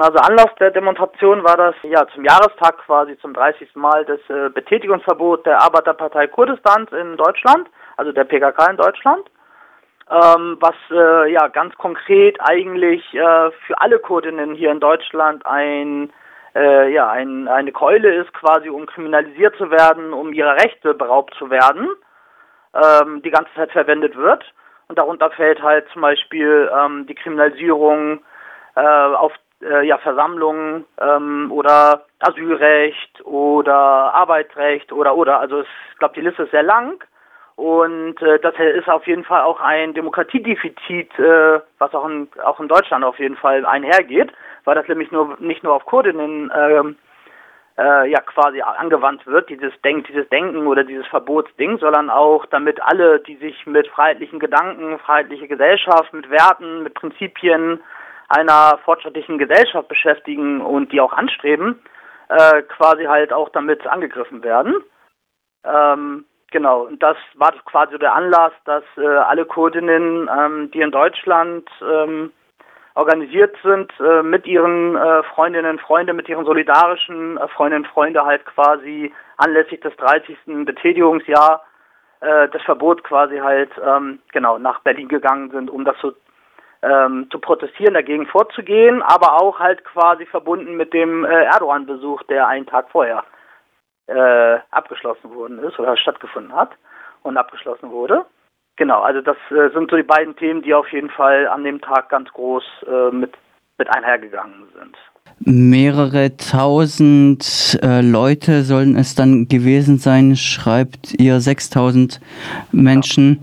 Also Anlass der Demonstration war das ja zum Jahrestag quasi zum 30. Mal des äh, Betätigungsverbot der Arbeiterpartei Kurdistans in Deutschland, also der PKK in Deutschland, ähm, was äh, ja ganz konkret eigentlich äh, für alle Kurdinnen hier in Deutschland ein äh, ja ein, eine Keule ist, quasi um kriminalisiert zu werden, um ihrer Rechte beraubt zu werden, ähm, die ganze Zeit verwendet wird. Und darunter fällt halt zum Beispiel ähm, die Kriminalisierung äh, auf äh, ja, Versammlungen ähm, oder Asylrecht oder Arbeitsrecht oder oder. Also ich glaube, die Liste ist sehr lang. Und äh, das ist auf jeden Fall auch ein Demokratiedefizit, äh, was auch in, auch in Deutschland auf jeden Fall einhergeht, weil das nämlich nur nicht nur auf Kurdinnen ähm, äh, ja quasi angewandt wird, dieses Denk, dieses Denken oder dieses Verbotsding, sondern auch damit alle, die sich mit freiheitlichen Gedanken, freiheitliche Gesellschaft, mit Werten, mit Prinzipien einer fortschrittlichen Gesellschaft beschäftigen und die auch anstreben, äh, quasi halt auch damit angegriffen werden. Ähm, genau, und das war quasi der Anlass, dass äh, alle Kurdinnen, ähm, die in Deutschland ähm, organisiert sind, äh, mit ihren äh, Freundinnen und Freunden, mit ihren solidarischen äh, Freundinnen und Freunden halt quasi anlässlich des 30. Betätigungsjahr äh, das Verbot quasi halt ähm, genau nach Berlin gegangen sind, um das so ähm, zu protestieren, dagegen vorzugehen, aber auch halt quasi verbunden mit dem äh, Erdogan-Besuch, der einen Tag vorher äh, abgeschlossen worden ist oder stattgefunden hat und abgeschlossen wurde. Genau, also das äh, sind so die beiden Themen, die auf jeden Fall an dem Tag ganz groß äh, mit, mit einhergegangen sind. Mehrere tausend äh, Leute sollen es dann gewesen sein, schreibt ihr 6000 Menschen.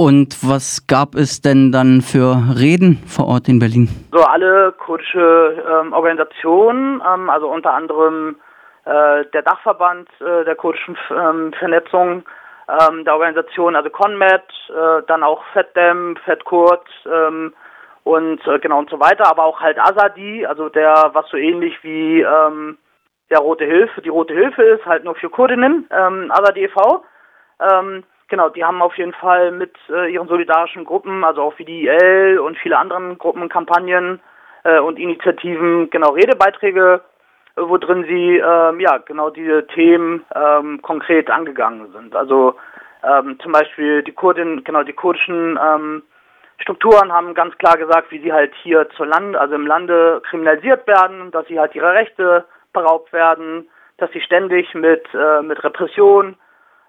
Und was gab es denn dann für Reden vor Ort in Berlin? So alle kurdische ähm, Organisationen, ähm, also unter anderem äh, der Dachverband äh, der kurdischen ähm, Vernetzung ähm, der Organisation, also CONMED, äh, dann auch FETDEM, FETKURD ähm, und äh, genau und so weiter, aber auch halt Azadi, also der, was so ähnlich wie ähm, der Rote Hilfe, die Rote Hilfe ist, halt nur für Kurdinnen, Azadi e.V., ähm, Genau, die haben auf jeden Fall mit äh, ihren solidarischen Gruppen, also auch wie die IL und viele anderen Gruppen, Kampagnen äh, und Initiativen, genau Redebeiträge, äh, wo drin sie ähm, ja genau diese Themen ähm, konkret angegangen sind. Also ähm, zum Beispiel die Kurdin, genau die kurdischen ähm, Strukturen haben ganz klar gesagt, wie sie halt hier zur Land, also im Lande kriminalisiert werden, dass sie halt ihre Rechte beraubt werden, dass sie ständig mit äh, mit Repression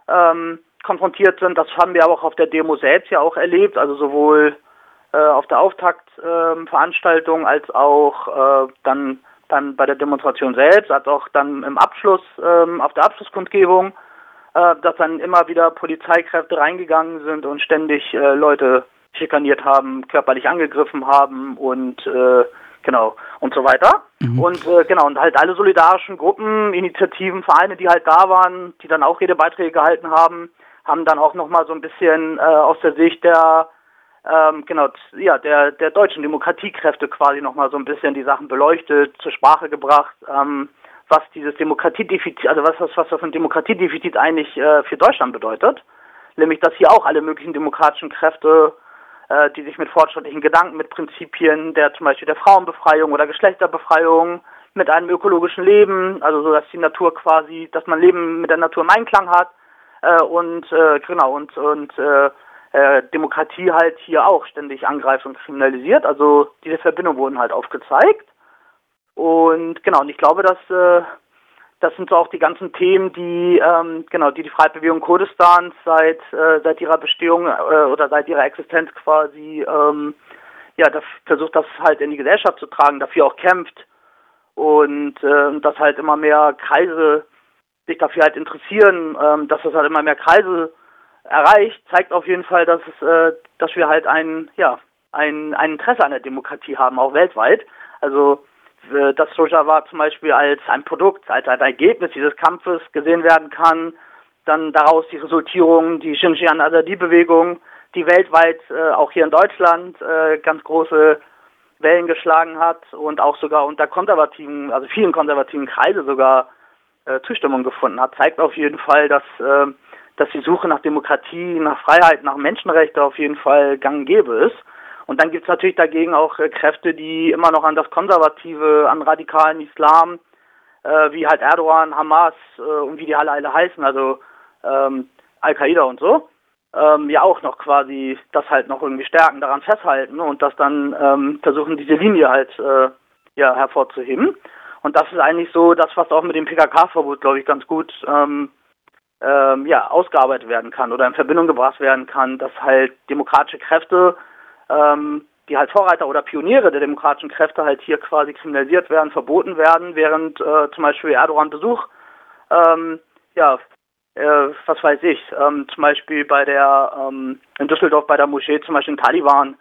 ähm, konfrontiert sind. Das haben wir aber auch auf der Demo selbst ja auch erlebt, also sowohl äh, auf der Auftaktveranstaltung äh, als auch äh, dann dann bei der Demonstration selbst, als auch dann im Abschluss ähm, auf der Abschlusskundgebung, äh, dass dann immer wieder Polizeikräfte reingegangen sind und ständig äh, Leute schikaniert haben, körperlich angegriffen haben und äh, genau und so weiter. Mhm. Und äh, genau, und halt alle solidarischen Gruppen, Initiativen, Vereine, die halt da waren, die dann auch Redebeiträge gehalten haben, haben dann auch nochmal so ein bisschen äh, aus der Sicht der ähm, genau, ja, der, der deutschen Demokratiekräfte quasi nochmal so ein bisschen die Sachen beleuchtet, zur Sprache gebracht, ähm, was dieses Demokratiedefizit, also was das, was das ein Demokratiedefizit eigentlich äh, für Deutschland bedeutet. Nämlich, dass hier auch alle möglichen demokratischen Kräfte, äh, die sich mit fortschrittlichen Gedanken, mit Prinzipien der zum Beispiel der Frauenbefreiung oder Geschlechterbefreiung, mit einem ökologischen Leben, also so, dass die Natur quasi, dass man Leben mit der Natur im Einklang hat, äh, und äh, genau und und äh, äh, Demokratie halt hier auch ständig angreift und kriminalisiert. Also diese Verbindungen wurden halt aufgezeigt. Und genau, und ich glaube, dass äh, das sind so auch die ganzen Themen, die ähm, genau, die die Freibewegung Kurdistans seit äh, seit ihrer Bestehung äh, oder seit ihrer Existenz quasi ähm, ja, das versucht das halt in die Gesellschaft zu tragen, dafür auch kämpft und äh, dass halt immer mehr Kreise sich dafür halt interessieren, ähm, dass das halt immer mehr Kreise erreicht, zeigt auf jeden Fall, dass es, äh, dass wir halt ein, ja, ein, ein Interesse an der Demokratie haben, auch weltweit. Also äh, dass Rojava zum Beispiel als ein Produkt, als ein Ergebnis dieses Kampfes gesehen werden kann, dann daraus die Resultierung, die Xinjiang Azadi-Bewegung, die weltweit, äh, auch hier in Deutschland, äh, ganz große Wellen geschlagen hat und auch sogar unter konservativen, also vielen konservativen Kreise sogar äh, Zustimmung gefunden hat, zeigt auf jeden Fall, dass, äh, dass die Suche nach Demokratie, nach Freiheit, nach Menschenrechten auf jeden Fall gang und gäbe ist. Und dann gibt es natürlich dagegen auch äh, Kräfte, die immer noch an das Konservative, an radikalen Islam, äh, wie halt Erdogan, Hamas äh, und wie die alle, alle heißen, also ähm, Al-Qaida und so, ähm, ja auch noch quasi das halt noch irgendwie stärken, daran festhalten und das dann ähm, versuchen, diese Linie halt äh, ja hervorzuheben. Und das ist eigentlich so das, was auch mit dem PKK-Verbot, glaube ich, ganz gut ähm, ähm, ja, ausgearbeitet werden kann oder in Verbindung gebracht werden kann, dass halt demokratische Kräfte, ähm, die halt Vorreiter oder Pioniere der demokratischen Kräfte halt hier quasi kriminalisiert werden, verboten werden, während äh, zum Beispiel Erdogan Besuch, ähm, ja, äh, was weiß ich, ähm, zum Beispiel bei der, ähm, in Düsseldorf bei der Moschee, zum Beispiel in Taliban,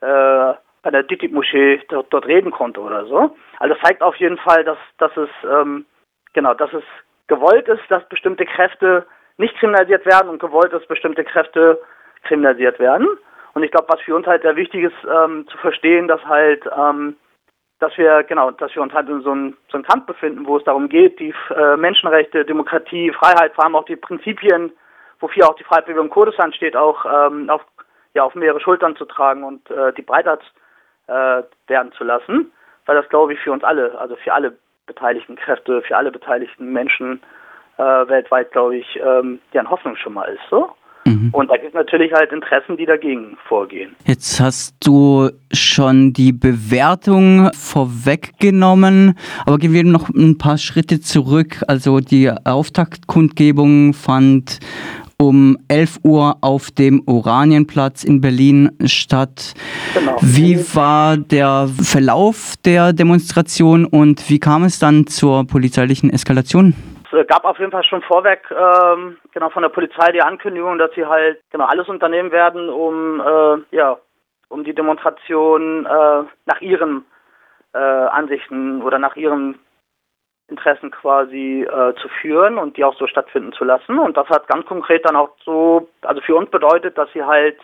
äh, bei der DITIB-Moschee dort, dort, reden konnte oder so. Also zeigt auf jeden Fall, dass, dass es, ähm, genau, dass es gewollt ist, dass bestimmte Kräfte nicht kriminalisiert werden und gewollt ist, bestimmte Kräfte kriminalisiert werden. Und ich glaube, was für uns halt sehr wichtig ist, ähm, zu verstehen, dass halt, ähm, dass wir, genau, dass wir uns halt in so einem so einem Kampf befinden, wo es darum geht, die äh, Menschenrechte, Demokratie, Freiheit, vor allem auch die Prinzipien, wofür auch die Freiheitsbewegung Kurdistan steht, auch ähm, auf, ja, auf mehrere Schultern zu tragen und äh, die breiter äh, werden zu lassen, weil das, glaube ich, für uns alle, also für alle beteiligten Kräfte, für alle beteiligten Menschen äh, weltweit, glaube ich, ähm, deren Hoffnung schon mal ist. So. Mhm. Und da gibt es natürlich halt Interessen, die dagegen vorgehen. Jetzt hast du schon die Bewertung vorweggenommen, aber gehen wir noch ein paar Schritte zurück. Also die Auftaktkundgebung fand um 11 Uhr auf dem Oranienplatz in Berlin statt. Genau. Wie war der Verlauf der Demonstration und wie kam es dann zur polizeilichen Eskalation? Es gab auf jeden Fall schon vorweg ähm, genau von der Polizei die Ankündigung, dass sie halt genau alles unternehmen werden, um äh, ja um die Demonstration äh, nach ihren äh, Ansichten oder nach ihren Interessen quasi äh, zu führen und die auch so stattfinden zu lassen. Und das hat ganz konkret dann auch so, also für uns bedeutet, dass sie halt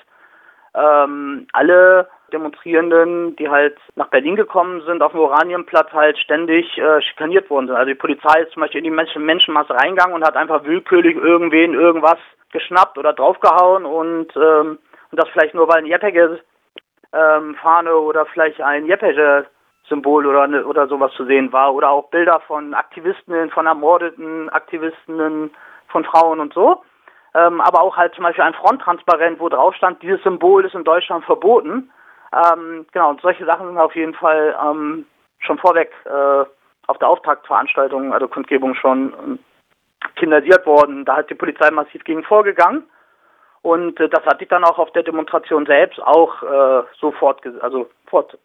ähm, alle Demonstrierenden, die halt nach Berlin gekommen sind, auf dem Oranienplatz halt ständig äh, schikaniert worden sind. Also die Polizei ist zum Beispiel in die Menschen Menschenmasse reingegangen und hat einfach willkürlich irgendwen irgendwas geschnappt oder draufgehauen und, ähm, und das vielleicht nur, weil ein Jeppege ähm, Fahne oder vielleicht ein Jeppege Symbol oder, ne, oder sowas zu sehen war. Oder auch Bilder von Aktivistinnen, von ermordeten Aktivistinnen, von Frauen und so. Ähm, aber auch halt zum Beispiel ein Fronttransparent, wo drauf stand, dieses Symbol ist in Deutschland verboten. Ähm, genau, und solche Sachen sind auf jeden Fall ähm, schon vorweg äh, auf der Auftaktveranstaltung, also Kundgebung schon ähm, kriminalisiert worden. Da hat die Polizei massiv gegen vorgegangen. Und äh, das hat sich dann auch auf der Demonstration selbst auch äh, so fortgesetzt, also fort,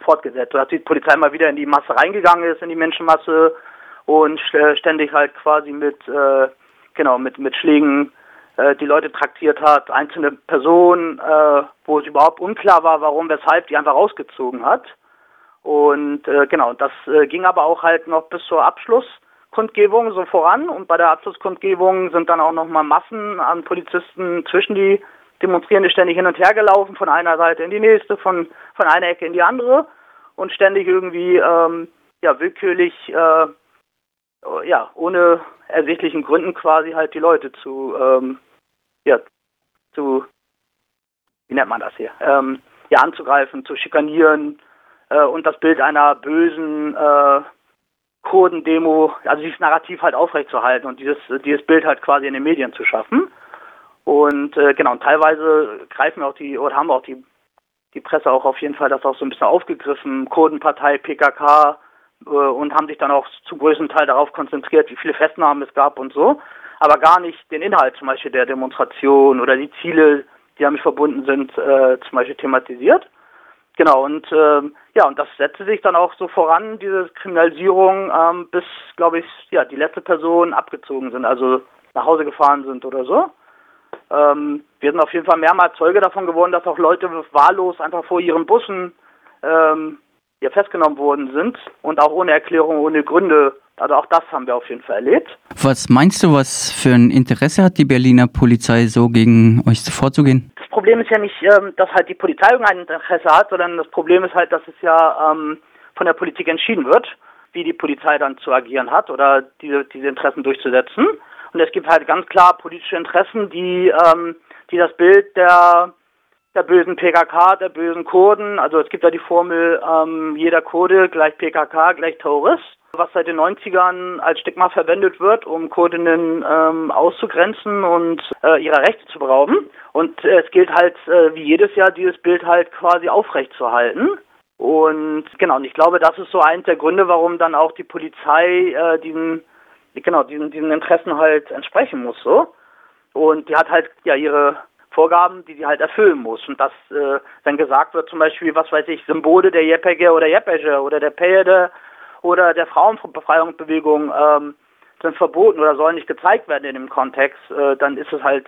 fortgesetzt. Dass die Polizei mal wieder in die Masse reingegangen ist, in die Menschenmasse und äh, ständig halt quasi mit, äh, genau, mit, mit Schlägen äh, die Leute traktiert hat, einzelne Personen, äh, wo es überhaupt unklar war, warum, weshalb, die einfach rausgezogen hat. Und äh, genau, das äh, ging aber auch halt noch bis zur Abschlusskundgebung so voran. Und bei der Abschlusskundgebung sind dann auch nochmal Massen an Polizisten zwischen die Demonstrierende ständig hin und her gelaufen, von einer Seite in die nächste, von, von einer Ecke in die andere und ständig irgendwie ähm, ja, willkürlich, äh, ja, ohne ersichtlichen Gründen quasi halt die Leute zu, ähm, ja, zu, wie nennt man das hier, ähm, ja, anzugreifen, zu schikanieren äh, und das Bild einer bösen äh, Kurden-Demo, also dieses Narrativ halt aufrechtzuerhalten und dieses, dieses Bild halt quasi in den Medien zu schaffen. Und äh, genau, und teilweise greifen wir auch die, oder haben wir auch die, die Presse auch auf jeden Fall das auch so ein bisschen aufgegriffen, Kurdenpartei, PKK, äh, und haben sich dann auch zu größten Teil darauf konzentriert, wie viele Festnahmen es gab und so, aber gar nicht den Inhalt zum Beispiel der Demonstration oder die Ziele, die damit verbunden sind, äh, zum Beispiel thematisiert. Genau, und äh, ja, und das setzte sich dann auch so voran, diese Kriminalisierung, ähm, bis, glaube ich, ja, die letzte Person abgezogen sind, also nach Hause gefahren sind oder so. Ähm, wir sind auf jeden Fall mehrmals Zeuge davon geworden, dass auch Leute wahllos einfach vor ihren Bussen ähm, ja, festgenommen worden sind und auch ohne Erklärung, ohne Gründe. Also auch das haben wir auf jeden Fall erlebt. Was meinst du, was für ein Interesse hat die Berliner Polizei so gegen euch vorzugehen? Das Problem ist ja nicht, ähm, dass halt die Polizei irgendein Interesse hat, sondern das Problem ist halt, dass es ja ähm, von der Politik entschieden wird, wie die Polizei dann zu agieren hat oder diese, diese Interessen durchzusetzen. Und es gibt halt ganz klar politische Interessen, die, ähm, die das Bild der, der bösen PKK, der bösen Kurden. Also es gibt ja die Formel, ähm, jeder Kurde gleich PKK gleich Terrorist, was seit den 90ern als Stigma verwendet wird, um Kurdinnen ähm, auszugrenzen und äh, ihrer Rechte zu berauben. Und äh, es gilt halt äh, wie jedes Jahr dieses Bild halt quasi aufrechtzuerhalten. Und genau, und ich glaube, das ist so eins der Gründe, warum dann auch die Polizei äh, diesen, genau, diesen, diesen Interessen halt entsprechen muss, so. Und die hat halt ja ihre Vorgaben, die sie halt erfüllen muss. Und dass äh, dann gesagt wird, zum Beispiel, was weiß ich, Symbole der JPG oder JPG oder der Payede oder der Frauenbefreiungsbewegung ähm, sind verboten oder sollen nicht gezeigt werden in dem Kontext, äh, dann ist es halt,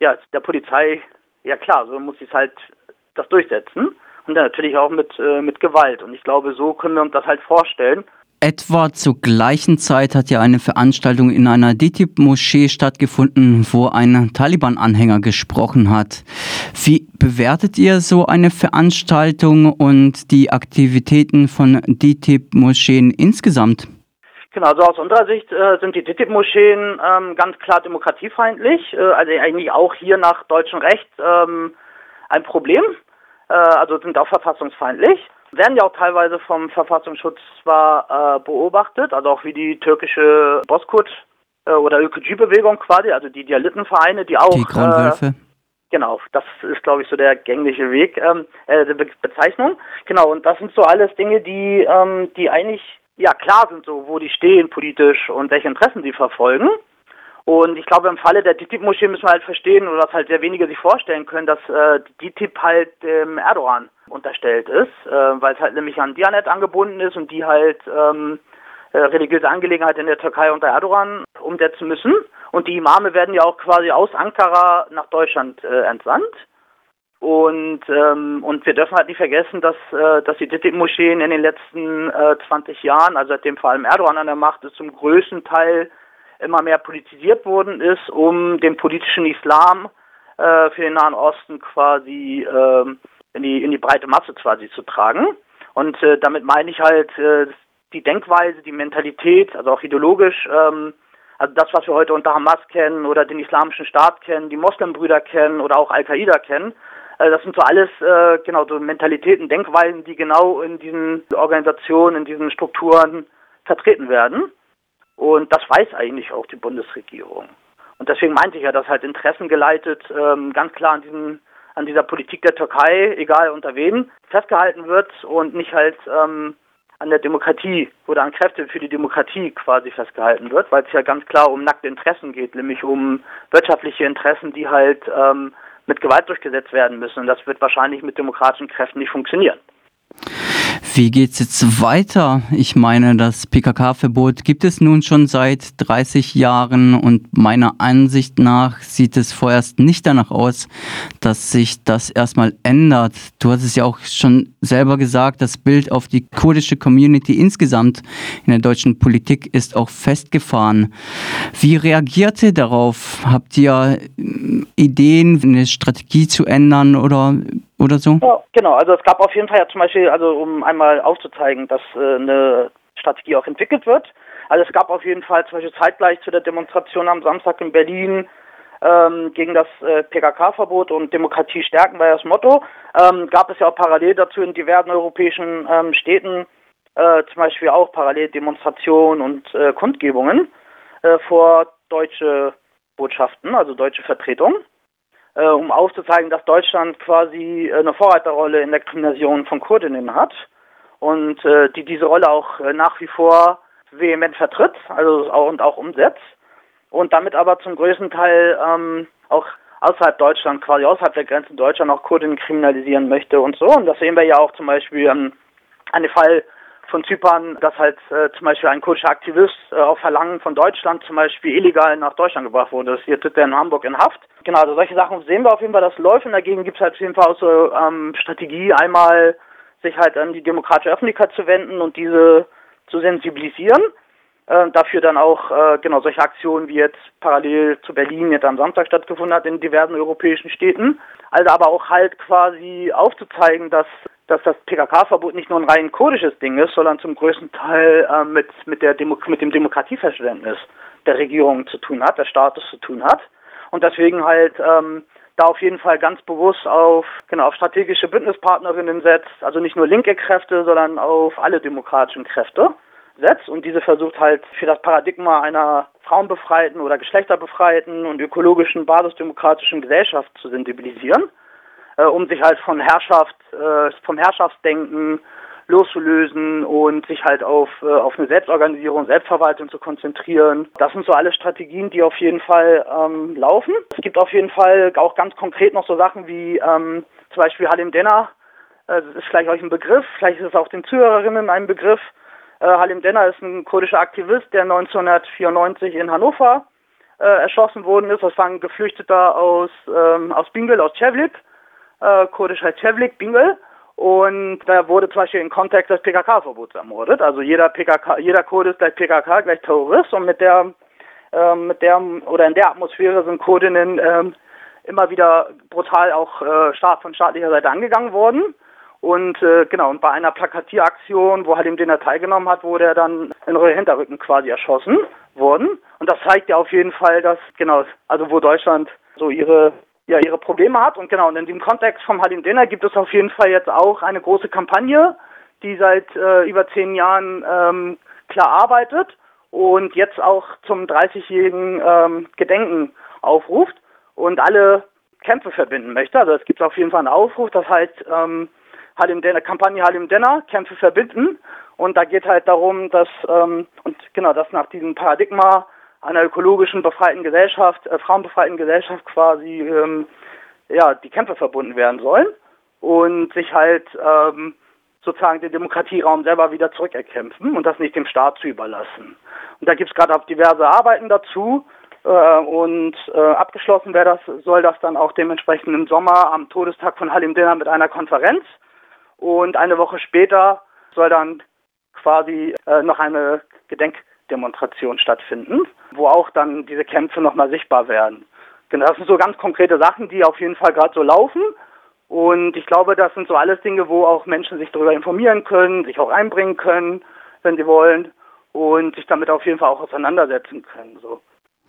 ja, der Polizei, ja klar, so muss sie es halt das durchsetzen. Und dann natürlich auch mit, äh, mit Gewalt. Und ich glaube, so können wir uns das halt vorstellen. Etwa zur gleichen Zeit hat ja eine Veranstaltung in einer DITIB-Moschee stattgefunden, wo ein Taliban-Anhänger gesprochen hat. Wie bewertet ihr so eine Veranstaltung und die Aktivitäten von DITIB-Moscheen insgesamt? Genau, also aus unserer Sicht äh, sind die DITIB-Moscheen ähm, ganz klar demokratiefeindlich, äh, also eigentlich auch hier nach deutschem Recht ähm, ein Problem, äh, also sind auch verfassungsfeindlich werden ja auch teilweise vom Verfassungsschutz zwar äh, beobachtet, also auch wie die türkische Boskut äh, oder ÖKG-Bewegung quasi, also die Dialitenvereine, die auch die Grundwölfe. Äh, Genau, das ist, glaube ich, so der gängliche Weg, ähm, äh, Be Bezeichnung. Genau, und das sind so alles Dinge, die, ähm, die eigentlich, ja, klar sind, so, wo die stehen politisch und welche Interessen sie verfolgen. Und ich glaube, im Falle der DITIB-Moschee müssen wir halt verstehen, oder was halt sehr wenige sich vorstellen können, dass äh, die DITIB halt dem Erdogan unterstellt ist, äh, weil es halt nämlich an Dianet angebunden ist und die halt ähm, äh, religiöse Angelegenheiten in der Türkei unter Erdogan umsetzen müssen. Und die Imame werden ja auch quasi aus Ankara nach Deutschland äh, entsandt. Und, ähm, und wir dürfen halt nicht vergessen, dass, äh, dass die DITIB-Moscheen in den letzten äh, 20 Jahren, also seitdem vor allem Erdogan an der Macht ist, zum größten Teil immer mehr politisiert worden ist, um den politischen Islam äh, für den Nahen Osten quasi äh, in, die, in die breite Masse quasi zu tragen. Und äh, damit meine ich halt äh, die Denkweise, die Mentalität, also auch ideologisch, ähm, also das, was wir heute unter Hamas kennen oder den Islamischen Staat kennen, die Moslembrüder kennen oder auch Al-Qaida kennen, äh, das sind so alles äh, genau so Mentalitäten, Denkweisen, die genau in diesen Organisationen, in diesen Strukturen vertreten werden. Und das weiß eigentlich auch die Bundesregierung. Und deswegen meinte ich ja, dass halt interessengeleitet ähm, ganz klar an diesem an dieser Politik der Türkei, egal unter wem, festgehalten wird und nicht halt ähm, an der Demokratie oder an Kräfte für die Demokratie quasi festgehalten wird, weil es ja ganz klar um nackte Interessen geht, nämlich um wirtschaftliche Interessen, die halt ähm, mit Gewalt durchgesetzt werden müssen. Und das wird wahrscheinlich mit demokratischen Kräften nicht funktionieren. Wie geht's jetzt weiter? Ich meine, das PKK-Verbot gibt es nun schon seit 30 Jahren und meiner Ansicht nach sieht es vorerst nicht danach aus, dass sich das erstmal ändert. Du hast es ja auch schon selber gesagt, das Bild auf die kurdische Community insgesamt in der deutschen Politik ist auch festgefahren. Wie reagiert ihr darauf? Habt ihr Ideen, eine Strategie zu ändern oder oder so? Ja, genau. Also es gab auf jeden Fall ja zum Beispiel, also um einmal aufzuzeigen, dass äh, eine Strategie auch entwickelt wird. Also es gab auf jeden Fall zum Beispiel zeitgleich zu der Demonstration am Samstag in Berlin ähm, gegen das äh, PKK-Verbot und Demokratie stärken war das Motto. Ähm, gab es ja auch parallel dazu in diversen europäischen ähm, Städten äh, zum Beispiel auch parallel Demonstrationen und äh, Kundgebungen äh, vor deutsche Botschaften, also deutsche Vertretungen äh, um aufzuzeigen, dass Deutschland quasi äh, eine Vorreiterrolle in der Kriminalisierung von Kurdinnen hat und äh, die diese Rolle auch äh, nach wie vor vehement vertritt, also auch und auch umsetzt und damit aber zum größten Teil ähm, auch außerhalb Deutschland, quasi außerhalb der Grenzen Deutschland auch Kurdinnen kriminalisieren möchte und so. Und das sehen wir ja auch zum Beispiel ähm, an dem Fall von Zypern, dass halt äh, zum Beispiel ein kurdischer Aktivist äh, auf Verlangen von Deutschland zum Beispiel illegal nach Deutschland gebracht wurde. Das hier sitzt er in Hamburg in Haft. Genau, also solche Sachen sehen wir auf jeden Fall, das läuft und dagegen gibt es halt auf jeden Fall auch so ähm, Strategie, einmal sich halt an die demokratische Öffentlichkeit zu wenden und diese zu sensibilisieren. Äh, dafür dann auch äh, genau solche Aktionen wie jetzt parallel zu Berlin jetzt am Samstag stattgefunden hat in diversen europäischen Städten. Also aber auch halt quasi aufzuzeigen, dass dass das PKK-Verbot nicht nur ein rein kurdisches Ding ist, sondern zum größten Teil äh, mit, mit, der Demo mit dem Demokratieverständnis der Regierung zu tun hat, des Staates zu tun hat. Und deswegen halt ähm, da auf jeden Fall ganz bewusst auf, genau, auf strategische Bündnispartnerinnen setzt, also nicht nur linke Kräfte, sondern auf alle demokratischen Kräfte setzt und diese versucht halt für das Paradigma einer frauenbefreiten oder geschlechterbefreiten und ökologischen basisdemokratischen Gesellschaft zu sensibilisieren, äh, um sich halt von Herrschaft, äh, vom Herrschaftsdenken loszulösen und sich halt auf, äh, auf eine Selbstorganisierung, Selbstverwaltung zu konzentrieren. Das sind so alle Strategien, die auf jeden Fall ähm, laufen. Es gibt auf jeden Fall auch ganz konkret noch so Sachen wie ähm, zum Beispiel Halim Denner. Äh, das ist vielleicht euch ein Begriff, vielleicht ist es auch den Zuhörerinnen ein Begriff. Äh, Halim Denner ist ein kurdischer Aktivist, der 1994 in Hannover äh, erschossen worden ist. Das war ein Geflüchteter aus, ähm, aus Bingel, aus Cevlik. Äh, kurdisch heißt Cevlik, Bingel. Und da wurde zum Beispiel im Kontext des PKK-Verbots ermordet. Also jeder PKK, jeder Kurde ist gleich PKK, gleich Terrorist. Und mit der, ähm, mit der oder in der Atmosphäre sind Kurdinnen ähm, immer wieder brutal auch äh, Staat von staatlicher Seite angegangen worden. Und äh, genau, und bei einer Plakatieraktion, wo halt ihm den teilgenommen hat, wurde er dann in den Hinterrücken quasi erschossen worden. Und das zeigt ja auf jeden Fall, dass, genau, also wo Deutschland so ihre ja, ihre Probleme hat. Und genau, und in dem Kontext vom Halim Dinner gibt es auf jeden Fall jetzt auch eine große Kampagne, die seit äh, über zehn Jahren ähm, klar arbeitet und jetzt auch zum 30-jährigen ähm, Gedenken aufruft und alle Kämpfe verbinden möchte. Also es gibt auf jeden Fall einen Aufruf, das heißt ähm, Halim Denner, Kampagne Halim Denner, Kämpfe verbinden. Und da geht halt darum, dass ähm, und genau, dass nach diesem Paradigma einer ökologischen befreiten Gesellschaft, äh, frauenbefreiten Gesellschaft quasi ähm, ja die Kämpfe verbunden werden sollen und sich halt ähm, sozusagen den Demokratieraum selber wieder zurückerkämpfen und das nicht dem Staat zu überlassen. Und da gibt es gerade auch diverse Arbeiten dazu. Äh, und äh, abgeschlossen wäre das, soll das dann auch dementsprechend im Sommer am Todestag von Halim Dinner mit einer Konferenz und eine Woche später soll dann quasi äh, noch eine Gedenkdemonstration stattfinden, wo auch dann diese Kämpfe nochmal sichtbar werden. Genau, das sind so ganz konkrete Sachen, die auf jeden Fall gerade so laufen. Und ich glaube, das sind so alles Dinge, wo auch Menschen sich darüber informieren können, sich auch einbringen können, wenn sie wollen und sich damit auf jeden Fall auch auseinandersetzen können. So.